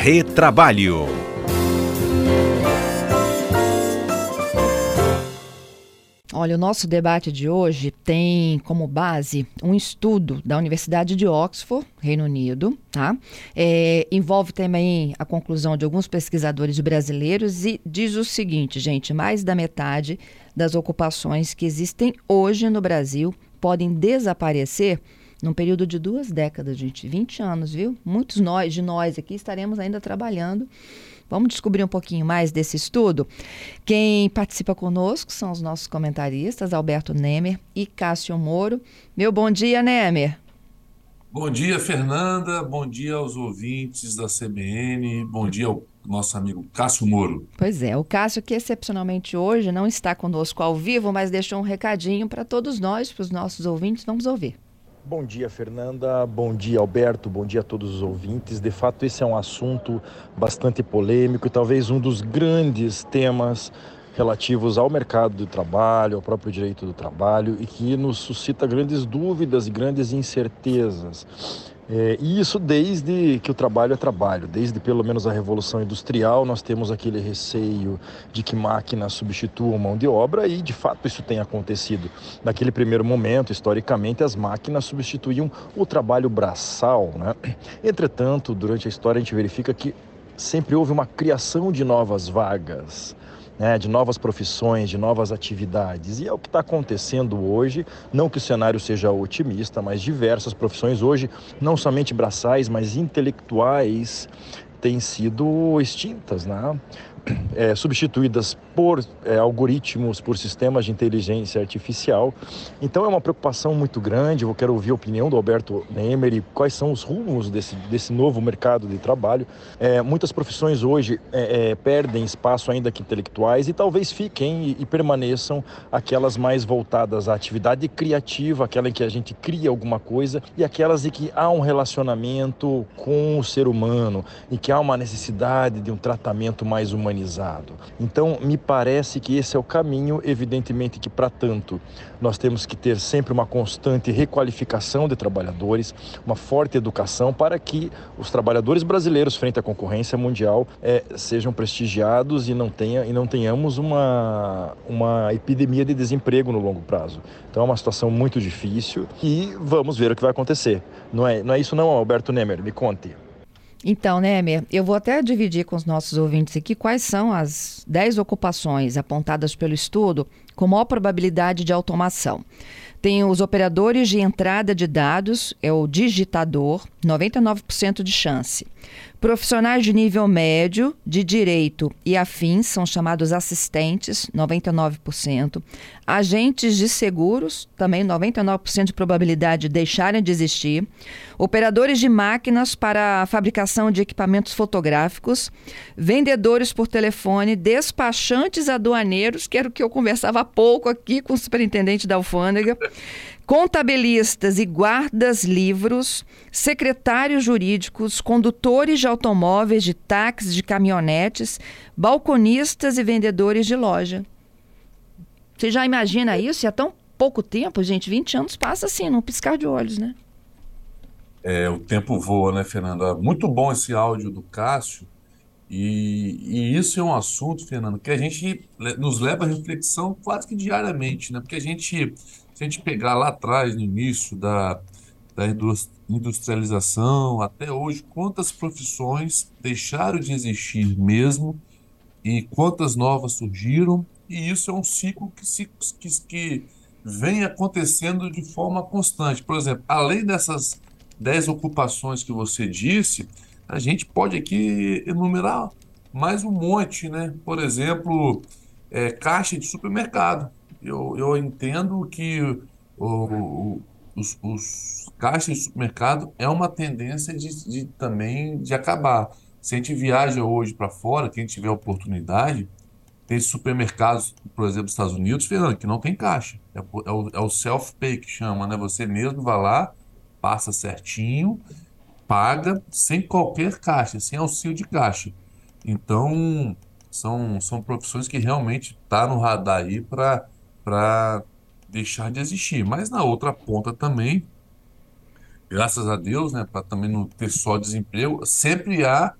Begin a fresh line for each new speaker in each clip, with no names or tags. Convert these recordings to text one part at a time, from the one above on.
Retrabalho.
Olha, o nosso debate de hoje tem como base um estudo da Universidade de Oxford, Reino Unido, tá? É, envolve também a conclusão de alguns pesquisadores brasileiros e diz o seguinte, gente: mais da metade das ocupações que existem hoje no Brasil podem desaparecer num período de duas décadas, gente, 20 anos, viu? Muitos nós, de nós aqui estaremos ainda trabalhando Vamos descobrir um pouquinho mais desse estudo? Quem participa conosco são os nossos comentaristas, Alberto Nemer e Cássio Moro. Meu bom dia, Nemer.
Bom dia, Fernanda. Bom dia aos ouvintes da CBN. Bom dia ao nosso amigo Cássio Moro.
Pois é, o Cássio, que excepcionalmente hoje não está conosco ao vivo, mas deixou um recadinho para todos nós, para os nossos ouvintes. Vamos ouvir.
Bom dia, Fernanda. Bom dia, Alberto. Bom dia a todos os ouvintes. De fato, esse é um assunto bastante polêmico e talvez um dos grandes temas relativos ao mercado do trabalho, ao próprio direito do trabalho e que nos suscita grandes dúvidas e grandes incertezas. É, e isso desde que o trabalho é trabalho, desde pelo menos a Revolução Industrial, nós temos aquele receio de que máquinas substituam mão de obra e de fato isso tem acontecido. Naquele primeiro momento, historicamente, as máquinas substituíam o trabalho braçal. Né? Entretanto, durante a história a gente verifica que sempre houve uma criação de novas vagas né, de novas profissões, de novas atividades. E é o que está acontecendo hoje. Não que o cenário seja otimista, mas diversas profissões hoje, não somente braçais, mas intelectuais, têm sido extintas, né? É, substituídas por é, algoritmos, por sistemas de inteligência artificial. Então é uma preocupação muito grande. Eu quero ouvir a opinião do Alberto Nemer e quais são os rumos desse, desse novo mercado de trabalho. É, muitas profissões hoje é, é, perdem espaço ainda que intelectuais e talvez fiquem e, e, permaneçam aquelas mais voltadas à atividade criativa, aquela em que a gente cria alguma coisa e aquelas em que há um relacionamento com o ser humano, em que há uma necessidade de um tratamento mais humanizado humanizado. Então, me parece que esse é o caminho, evidentemente que para tanto nós temos que ter sempre uma constante requalificação de trabalhadores, uma forte educação para que os trabalhadores brasileiros frente à concorrência mundial é, sejam prestigiados e não, tenha, e não tenhamos uma, uma epidemia de desemprego no longo prazo. Então é uma situação muito difícil e vamos ver o que vai acontecer. Não é, não é isso não, Alberto Nemer? Me conte.
Então, né, Emer, eu vou até dividir com os nossos ouvintes aqui quais são as 10 ocupações apontadas pelo estudo com maior probabilidade de automação. Tem os operadores de entrada de dados, é o digitador, 99% de chance. Profissionais de nível médio, de direito e afins, são chamados assistentes, 99%. Agentes de seguros, também 99% de probabilidade de deixarem de existir. Operadores de máquinas para a fabricação de equipamentos fotográficos. Vendedores por telefone, despachantes aduaneiros, que era o que eu conversava há pouco aqui com o superintendente da alfândega contabilistas e guardas livros, secretários jurídicos, condutores de automóveis, de táxis, de caminhonetes, balconistas e vendedores de loja. Você já imagina isso? E há tão pouco tempo, gente, 20 anos passa assim, num piscar de olhos, né?
É, o tempo voa, né, Fernanda? Muito bom esse áudio do Cássio. E, e, isso é um assunto, Fernando, que a gente nos leva à reflexão quase que diariamente, né? Porque a gente se a gente pegar lá atrás, no início da, da industrialização, até hoje, quantas profissões deixaram de existir mesmo e quantas novas surgiram, e isso é um ciclo que, se, que, que vem acontecendo de forma constante. Por exemplo, além dessas 10 ocupações que você disse, a gente pode aqui enumerar mais um monte, né? Por exemplo, é, caixa de supermercado eu, eu entendo que o, o, os, os caixas de supermercado é uma tendência de, de também de acabar. Se a gente viaja hoje para fora, quem tiver oportunidade, tem supermercados, por exemplo, nos Estados Unidos, Fernando, que não tem caixa. É, é o, é o self-pay que chama, né? Você mesmo vai lá, passa certinho, paga sem qualquer caixa, sem auxílio de caixa. Então, são, são profissões que realmente tá no radar aí para para deixar de existir. Mas na outra ponta também, graças a Deus, né, para também não ter só desemprego, sempre há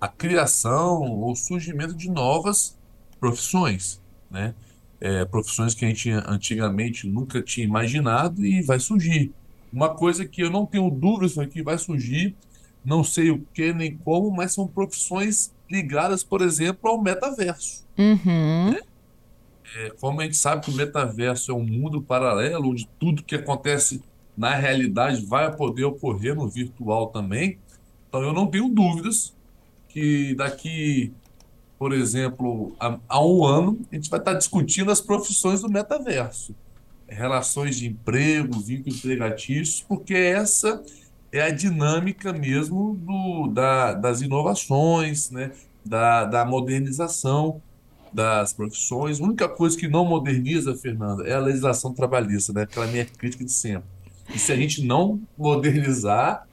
a criação ou surgimento de novas profissões, né? É, profissões que a gente antigamente nunca tinha imaginado e vai surgir. Uma coisa que eu não tenho dúvidas que vai surgir, não sei o que nem como, mas são profissões ligadas, por exemplo, ao metaverso.
Uhum.
Né? É, como a gente sabe que o metaverso é um mundo paralelo, onde tudo que acontece na realidade vai poder ocorrer no virtual também. Então eu não tenho dúvidas que daqui, por exemplo, a, a um ano, a gente vai estar discutindo as profissões do metaverso. Relações de emprego, vínculos empregatícios, porque essa é a dinâmica mesmo do, da, das inovações, né? da, da modernização das profissões. A única coisa que não moderniza, Fernanda, é a legislação trabalhista, né? aquela minha crítica de sempre. E se a gente não modernizar,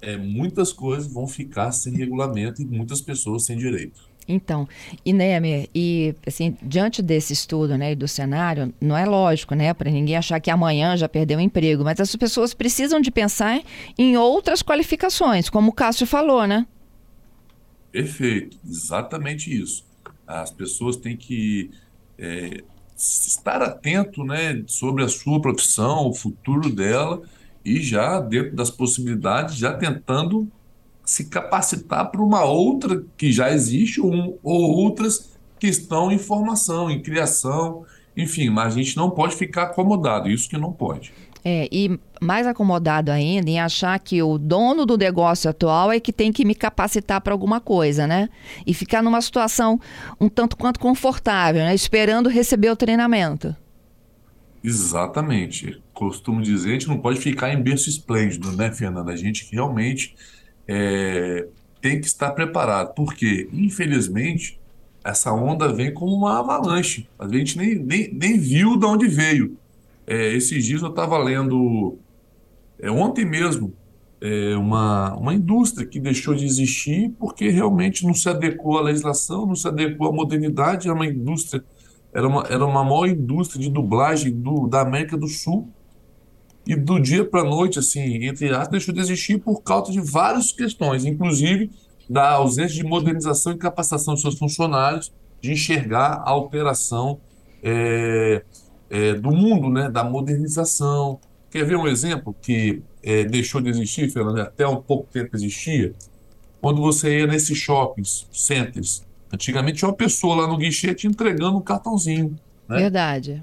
é, muitas coisas vão ficar sem regulamento e muitas pessoas sem direito.
Então, e Nemer, e assim, diante desse estudo, né, e do cenário, não é lógico, né, para ninguém achar que amanhã já perdeu o emprego, mas as pessoas precisam de pensar em outras qualificações, como o Cássio falou, né?
Perfeito, exatamente isso. As pessoas têm que é, estar atento, né, sobre a sua profissão, o futuro dela e já dentro das possibilidades, já tentando se capacitar para uma outra que já existe um, ou outras que estão em formação, em criação, enfim, mas a gente não pode ficar acomodado, isso que não pode.
É, e mais acomodado ainda em achar que o dono do negócio atual é que tem que me capacitar para alguma coisa, né? E ficar numa situação um tanto quanto confortável, né? esperando receber o treinamento.
Exatamente. Costumo dizer, a gente não pode ficar em berço esplêndido, né, Fernanda? A gente realmente é, tem que estar preparado, porque, infelizmente, essa onda vem como uma avalanche. A gente nem, nem, nem viu de onde veio. É, esses dias eu estava lendo, é, ontem mesmo, é, uma, uma indústria que deixou de existir porque realmente não se adequou à legislação, não se adequou à modernidade. Era uma indústria, era uma, era uma maior indústria de dublagem do, da América do Sul e do dia para a noite, assim, entre aspas, deixou de existir por causa de várias questões, inclusive da ausência de modernização e capacitação de seus funcionários, de enxergar a alteração é, é, do mundo, né, da modernização. Quer ver um exemplo que é, deixou de existir, Fernando, até um pouco tempo existia? Quando você ia nesses shoppings, centers, antigamente tinha uma pessoa lá no guichê te entregando um cartãozinho. Né?
Verdade.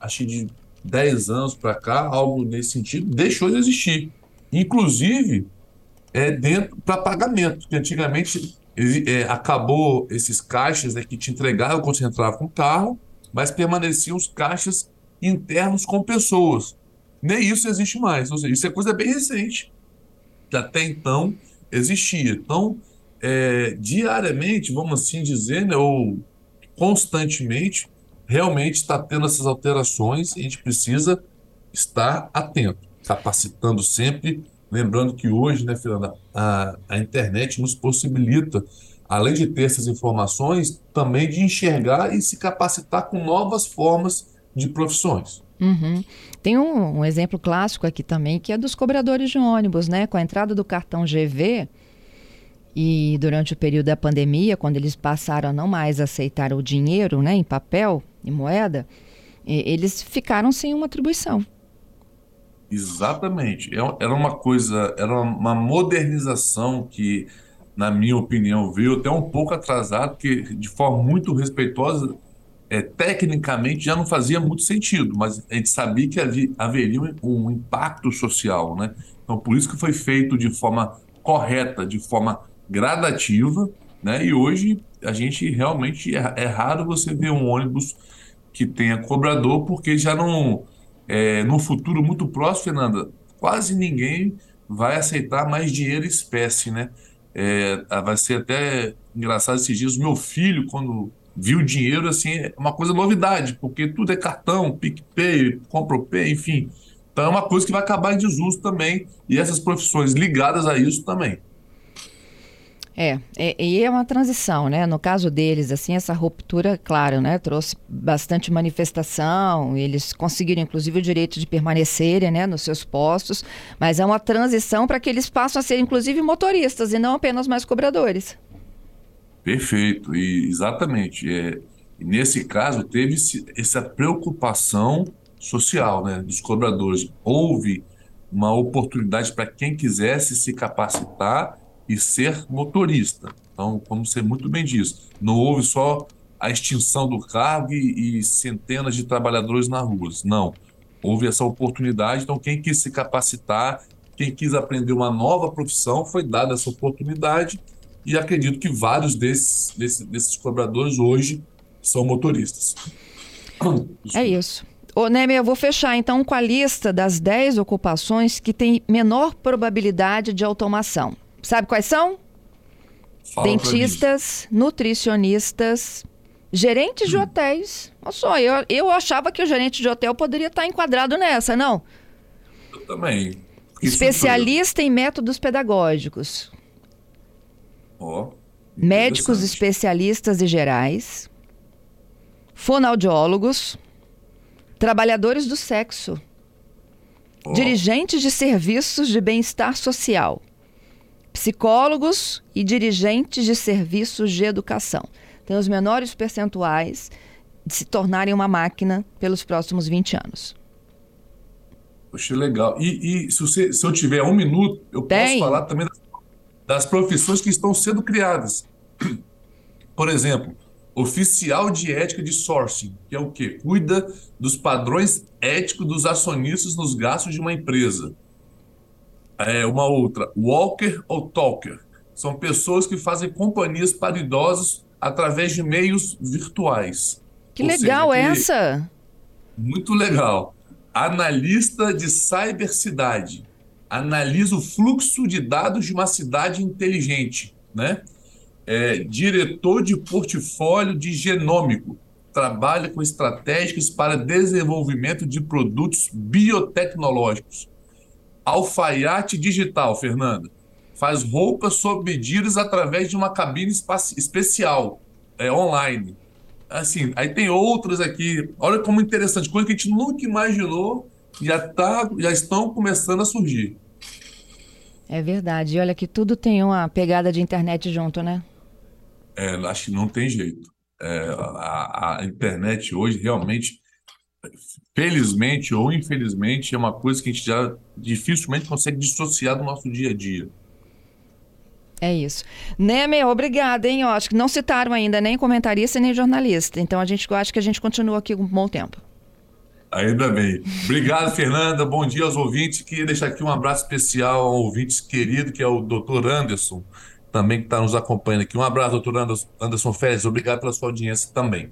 Acho que de 10 anos para cá, algo nesse sentido, deixou de existir. Inclusive, é dentro para pagamento, que antigamente é, acabou esses caixas né, que te entregavam quando você entrava com o carro, mas permaneciam os caixas internos com pessoas. Nem isso existe mais. Ou seja, isso é coisa bem recente, que até então existia. Então, é, diariamente, vamos assim dizer, né, ou constantemente, realmente está tendo essas alterações e a gente precisa estar atento, capacitando sempre. Lembrando que hoje, né, Fernanda, a, a internet nos possibilita, além de ter essas informações, também de enxergar e se capacitar com novas formas de profissões.
Uhum. Tem um, um, exemplo clássico aqui também, que é dos cobradores de ônibus, né? Com a entrada do cartão GV e durante o período da pandemia, quando eles passaram a não mais aceitar o dinheiro né, em papel, e moeda, eles ficaram sem uma atribuição.
Exatamente. É era uma coisa, era uma modernização que, na minha opinião, veio até um pouco atrasado, porque de forma muito respeitosa, é, tecnicamente já não fazia muito sentido, mas a gente sabia que havia, haveria um, um impacto social, né? Então, por isso que foi feito de forma correta, de forma gradativa, né? E hoje a gente realmente é, é raro você ver um ônibus que tenha cobrador, porque já não. É, no futuro muito próximo, Fernanda, quase ninguém vai aceitar mais dinheiro espécie, né? É, vai ser até engraçado esses dias. Meu filho, quando viu dinheiro, assim, é uma coisa novidade, porque tudo é cartão, PicPay, ComproPay, enfim. Então é uma coisa que vai acabar em desuso também, e essas profissões ligadas a isso também.
É, é, e é uma transição, né? No caso deles, assim, essa ruptura, claro, né? Trouxe bastante manifestação, eles conseguiram, inclusive, o direito de permanecerem, né? Nos seus postos, mas é uma transição para que eles passem a ser, inclusive, motoristas e não apenas mais cobradores.
Perfeito, e exatamente. É, nesse caso, teve essa preocupação social né, dos cobradores. Houve uma oportunidade para quem quisesse se capacitar e ser motorista. Então, como você muito bem disse, não houve só a extinção do cargo e, e centenas de trabalhadores na rua. Não. Houve essa oportunidade, então quem quis se capacitar, quem quis aprender uma nova profissão, foi dada essa oportunidade e acredito que vários desses, desses, desses cobradores hoje são motoristas.
É isso. Ô, Neme, eu vou fechar então com a lista das 10 ocupações que têm menor probabilidade de automação. Sabe quais são? Fala Dentistas, nutricionistas, gerentes hum. de hotéis. Olha só, eu, eu achava que o gerente de hotel poderia estar enquadrado nessa, não?
Eu também.
Especialista em métodos pedagógicos.
Oh,
médicos especialistas e gerais. Fonoaudiólogos Trabalhadores do sexo. Oh. Dirigentes de serviços de bem-estar social. Psicólogos e dirigentes de serviços de educação. Tem os menores percentuais de se tornarem uma máquina pelos próximos 20 anos.
Poxa, legal. E, e se, você, se, eu tiver um minuto, eu Tem. posso falar também das, das profissões que estão sendo criadas. Por exemplo, oficial de ética de sourcing, que é o quê? Cuida dos padrões éticos dos acionistas nos gastos de uma empresa. É uma outra, walker ou talker. São pessoas que fazem companhias para idosos através de meios virtuais.
Que ou legal seja, que... essa!
Muito legal. Analista de cibercidade. Analisa o fluxo de dados de uma cidade inteligente, né? é diretor de portfólio de genômico, trabalha com estratégicas para desenvolvimento de produtos biotecnológicos. Alfaiate digital, Fernanda, faz roupas sob medidas através de uma cabine especial, é, online. Assim, aí tem outras aqui. Olha como interessante, coisa que a gente nunca imaginou já, tá, já estão começando a surgir.
É verdade. E olha que tudo tem uma pegada de internet junto, né?
É, acho que não tem jeito. É, a, a, internet hoje realmente, felizmente ou infelizmente, é uma coisa que a gente já dificilmente consegue dissociar do nosso dia a dia.
É isso. Neme, obrigada, hein? Eu acho que não citaram ainda nem comentarista nem jornalista. Então a gente acho que a gente continua aqui um bom tempo.
Ainda bem. Obrigado, Fernanda. Bom dia aos ouvintes. Queria deixar aqui um abraço especial ao ouvinte querido, que é o doutor Anderson também que está nos acompanhando aqui. Um abraço, doutor Anderson, Anderson Félix. Obrigado pela sua audiência também.